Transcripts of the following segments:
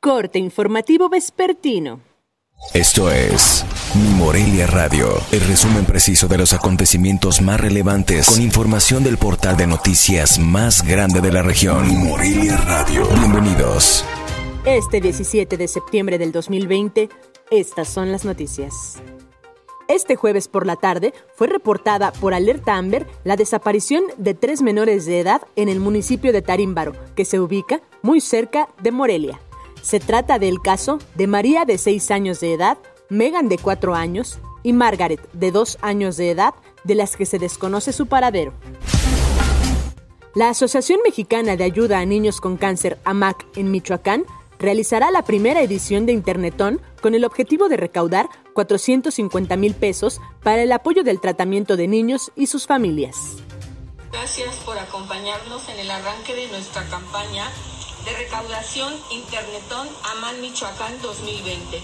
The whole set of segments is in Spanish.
Corte informativo vespertino. Esto es Mi Morelia Radio, el resumen preciso de los acontecimientos más relevantes con información del portal de noticias más grande de la región. Mi Morelia Radio. Bienvenidos. Este 17 de septiembre del 2020, estas son las noticias. Este jueves por la tarde fue reportada por Alerta Amber la desaparición de tres menores de edad en el municipio de Tarímbaro, que se ubica muy cerca de Morelia. Se trata del caso de María de 6 años de edad, Megan de 4 años y Margaret de 2 años de edad, de las que se desconoce su paradero. La Asociación Mexicana de Ayuda a Niños con Cáncer, AMAC, en Michoacán, realizará la primera edición de Internetón con el objetivo de recaudar 450 mil pesos para el apoyo del tratamiento de niños y sus familias. Gracias por acompañarnos en el arranque de nuestra campaña de recaudación Internetón Aman Michoacán 2020.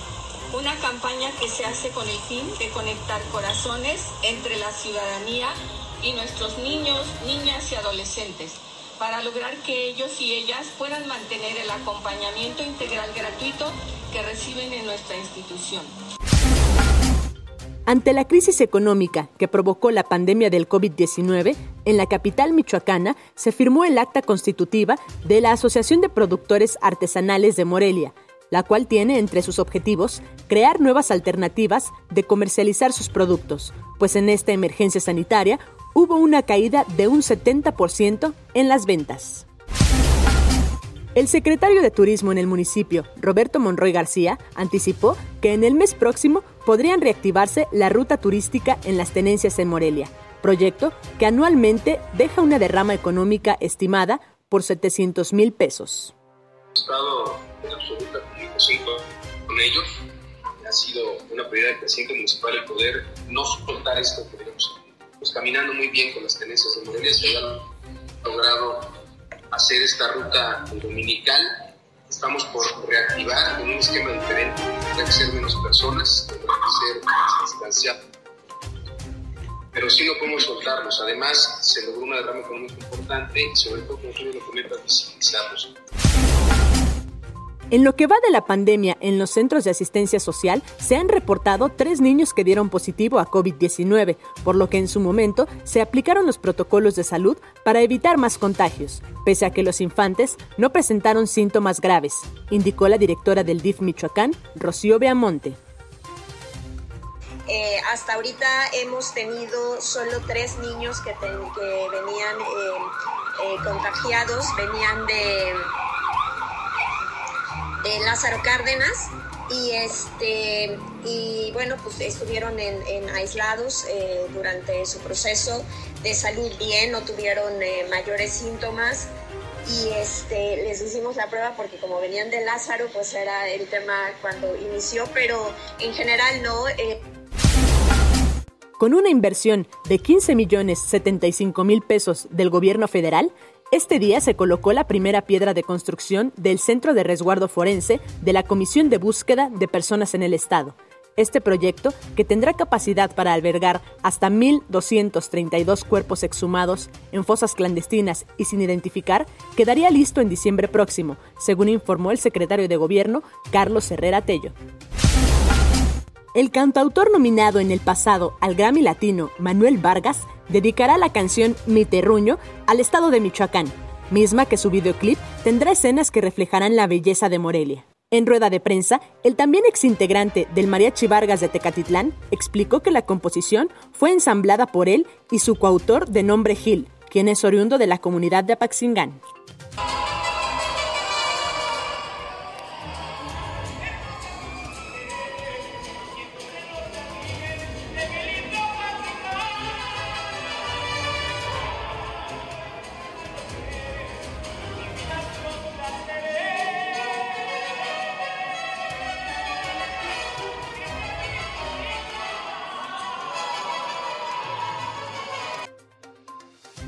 Una campaña que se hace con el fin de conectar corazones entre la ciudadanía y nuestros niños, niñas y adolescentes para lograr que ellos y ellas puedan mantener el acompañamiento integral gratuito que reciben en nuestra institución. Ante la crisis económica que provocó la pandemia del COVID-19, en la capital michoacana se firmó el acta constitutiva de la Asociación de Productores Artesanales de Morelia, la cual tiene entre sus objetivos crear nuevas alternativas de comercializar sus productos, pues en esta emergencia sanitaria hubo una caída de un 70% en las ventas. El secretario de Turismo en el municipio, Roberto Monroy García, anticipó que en el mes próximo podrían reactivarse la ruta turística en las tenencias en Morelia, proyecto que anualmente deja una derrama económica estimada por 700 mil pesos. Estado en absoluta comunicación con ellos. Ha sido una prioridad del presidente municipal el poder no soltar esto que pues, caminando muy bien con las tenencias de Morelia, se ha logrado hacer esta ruta dominical. Estamos por reactivar con un esquema diferente, ser menos personas, ser más distanciado. Pero sí no podemos soltarlos. Además, se logró una derrama económica importante y sobre todo, como tú lo comentas, visibilizarlos. En lo que va de la pandemia en los centros de asistencia social, se han reportado tres niños que dieron positivo a COVID-19, por lo que en su momento se aplicaron los protocolos de salud para evitar más contagios, pese a que los infantes no presentaron síntomas graves, indicó la directora del DIF Michoacán, Rocío Beamonte. Hasta ahorita hemos tenido solo tres niños que, venían eh, eh, contagiados, venían de Lázaro Cárdenas y este y bueno pues estuvieron en, aislados eh, durante su proceso de salud bien no tuvieron mayores síntomas y este les hicimos la prueba porque como venían de Lázaro pues era el tema cuando inició pero en general no. Con una inversión de 15 millones 75 mil pesos del gobierno federal este día se colocó la primera piedra de construcción del Centro de Resguardo Forense de la Comisión de Búsqueda de Personas en el Estado. Este proyecto, que tendrá capacidad para albergar hasta 1.232 cuerpos exhumados en fosas clandestinas y sin identificar, quedaría listo en diciembre próximo, según informó el secretario de Gobierno, Carlos Herrera Tello. El cantautor nominado en el pasado al Grammy Latino, Manuel Vargas, dedicará la canción Mi Terruño al estado de Michoacán, misma que su videoclip tendrá escenas que reflejarán la belleza de Morelia. En rueda de prensa, el también exintegrante del Mariachi Vargas de Tecatitlán explicó que la composición fue ensamblada por él y su coautor de nombre Gil, quien es oriundo de la comunidad de Apaxingán.